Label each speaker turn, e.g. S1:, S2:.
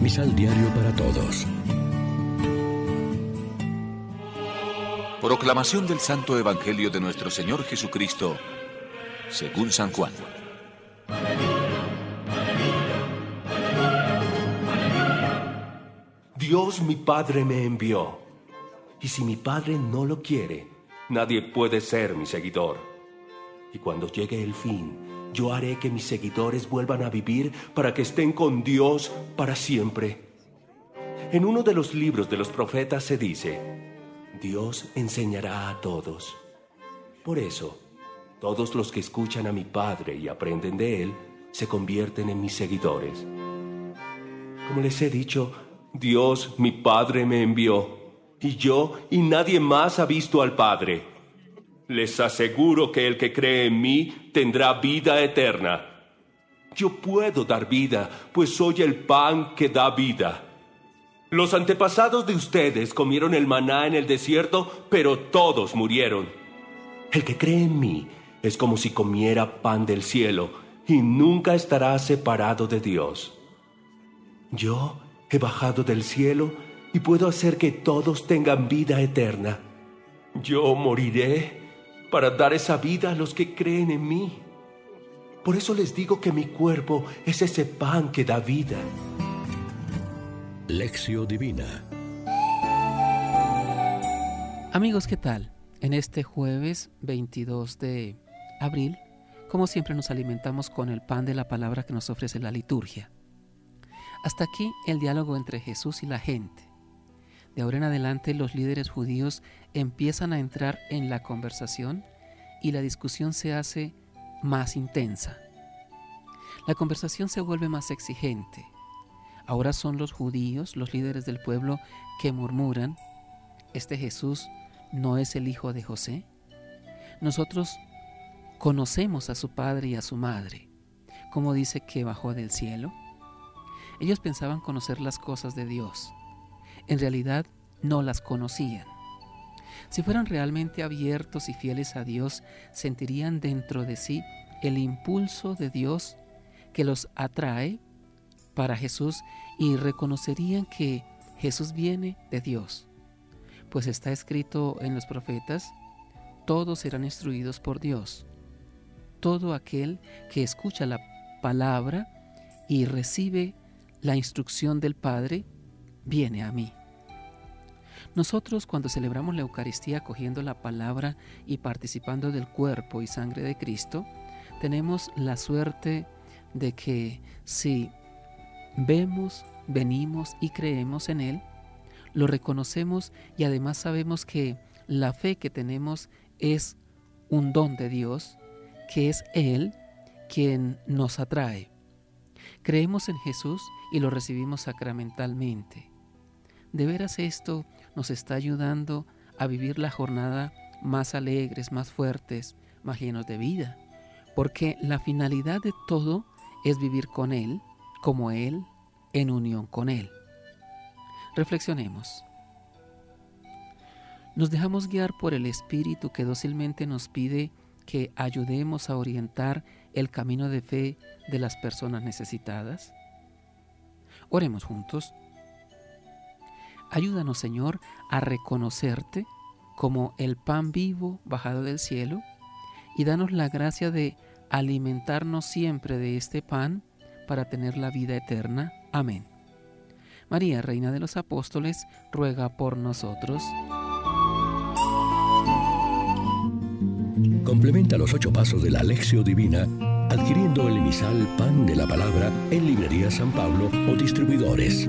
S1: Misal Diario para Todos.
S2: Proclamación del Santo Evangelio de nuestro Señor Jesucristo, según San Juan.
S3: Dios mi Padre me envió, y si mi Padre no lo quiere, nadie puede ser mi seguidor. Y cuando llegue el fin, yo haré que mis seguidores vuelvan a vivir para que estén con Dios para siempre. En uno de los libros de los profetas se dice, Dios enseñará a todos. Por eso, todos los que escuchan a mi Padre y aprenden de Él, se convierten en mis seguidores. Como les he dicho, Dios, mi Padre, me envió, y yo y nadie más ha visto al Padre. Les aseguro que el que cree en mí tendrá vida eterna. Yo puedo dar vida, pues soy el pan que da vida. Los antepasados de ustedes comieron el maná en el desierto, pero todos murieron. El que cree en mí es como si comiera pan del cielo y nunca estará separado de Dios. Yo he bajado del cielo y puedo hacer que todos tengan vida eterna. Yo moriré para dar esa vida a los que creen en mí. Por eso les digo que mi cuerpo es ese pan que da vida.
S1: Lección Divina
S4: Amigos, ¿qué tal? En este jueves 22 de abril, como siempre nos alimentamos con el pan de la palabra que nos ofrece la liturgia. Hasta aquí el diálogo entre Jesús y la gente. Ahora en adelante los líderes judíos empiezan a entrar en la conversación y la discusión se hace más intensa. La conversación se vuelve más exigente. Ahora son los judíos, los líderes del pueblo, que murmuran, ¿este Jesús no es el hijo de José? Nosotros conocemos a su padre y a su madre. ¿Cómo dice que bajó del cielo? Ellos pensaban conocer las cosas de Dios. En realidad no las conocían. Si fueran realmente abiertos y fieles a Dios, sentirían dentro de sí el impulso de Dios que los atrae para Jesús y reconocerían que Jesús viene de Dios. Pues está escrito en los profetas, todos serán instruidos por Dios. Todo aquel que escucha la palabra y recibe la instrucción del Padre, viene a mí. Nosotros cuando celebramos la Eucaristía cogiendo la palabra y participando del cuerpo y sangre de Cristo, tenemos la suerte de que si vemos, venimos y creemos en Él, lo reconocemos y además sabemos que la fe que tenemos es un don de Dios, que es Él quien nos atrae. Creemos en Jesús y lo recibimos sacramentalmente. De veras esto nos está ayudando a vivir la jornada más alegres, más fuertes, más llenos de vida, porque la finalidad de todo es vivir con Él, como Él, en unión con Él. Reflexionemos. Nos dejamos guiar por el Espíritu que dócilmente nos pide que ayudemos a orientar el camino de fe de las personas necesitadas. Oremos juntos. Ayúdanos, Señor, a reconocerte como el pan vivo bajado del cielo y danos la gracia de alimentarnos siempre de este pan para tener la vida eterna. Amén. María, Reina de los Apóstoles, ruega por nosotros.
S1: Complementa los ocho pasos de la Alexio Divina adquiriendo el emisal Pan de la Palabra en Librería San Pablo o distribuidores.